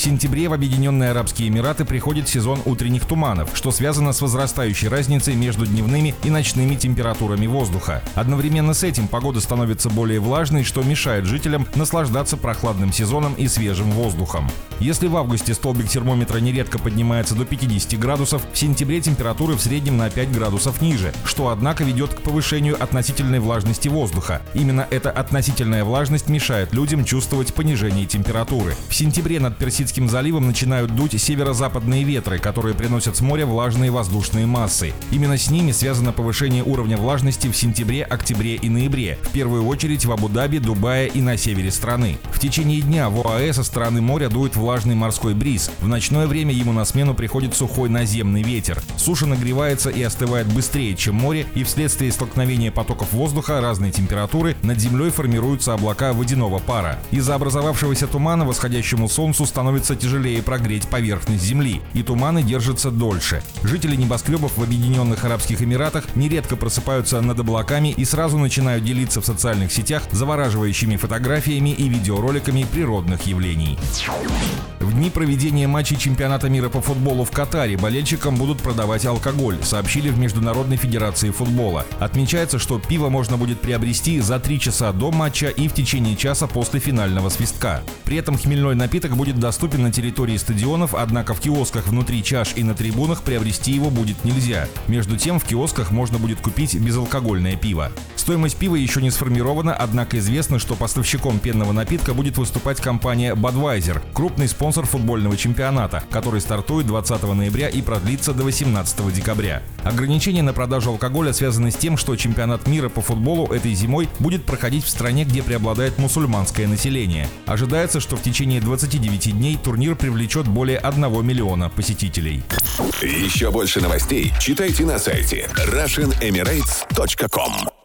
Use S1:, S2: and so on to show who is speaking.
S1: Сентябре в Объединенные Арабские Эмираты приходит сезон утренних туманов, что связано с возрастающей разницей между дневными и ночными температурами воздуха. Одновременно с этим погода становится более влажной, что мешает жителям наслаждаться прохладным сезоном и свежим воздухом. Если в августе столбик термометра нередко поднимается до 50 градусов, в сентябре температуры в среднем на 5 градусов ниже, что однако ведет к повышению относительной влажности воздуха. Именно эта относительная влажность мешает людям чувствовать понижение температуры. В сентябре над Персидским Персидским заливом начинают дуть северо-западные ветры, которые приносят с моря влажные воздушные массы. Именно с ними связано повышение уровня влажности в сентябре, октябре и ноябре, в первую очередь в Абу-Даби, Дубае и на севере страны. В течение дня в ОАЭ со стороны моря дует влажный морской бриз. В ночное время ему на смену приходит сухой наземный ветер. Суша нагревается и остывает быстрее, чем море, и вследствие столкновения потоков воздуха разной температуры над землей формируются облака водяного пара. Из-за образовавшегося тумана восходящему солнцу становится становится тяжелее прогреть поверхность Земли, и туманы держатся дольше. Жители небоскребов в Объединенных Арабских Эмиратах нередко просыпаются над облаками и сразу начинают делиться в социальных сетях завораживающими фотографиями и видеороликами природных явлений. В дни проведения матчей чемпионата мира по футболу в Катаре болельщикам будут продавать алкоголь, сообщили в Международной Федерации футбола. Отмечается, что пиво можно будет приобрести за три часа до матча и в течение часа после финального свистка. При этом хмельной напиток будет доступен доступен на территории стадионов, однако в киосках внутри чаш и на трибунах приобрести его будет нельзя. Между тем, в киосках можно будет купить безалкогольное пиво. Стоимость пива еще не сформирована, однако известно, что поставщиком пенного напитка будет выступать компания Budweiser, крупный спонсор футбольного чемпионата, который стартует 20 ноября и продлится до 18 декабря. Ограничения на продажу алкоголя связаны с тем, что чемпионат мира по футболу этой зимой будет проходить в стране, где преобладает мусульманское население. Ожидается, что в течение 29 дней турнир привлечет более 1 миллиона посетителей.
S2: Еще больше новостей читайте на сайте RussianEmirates.com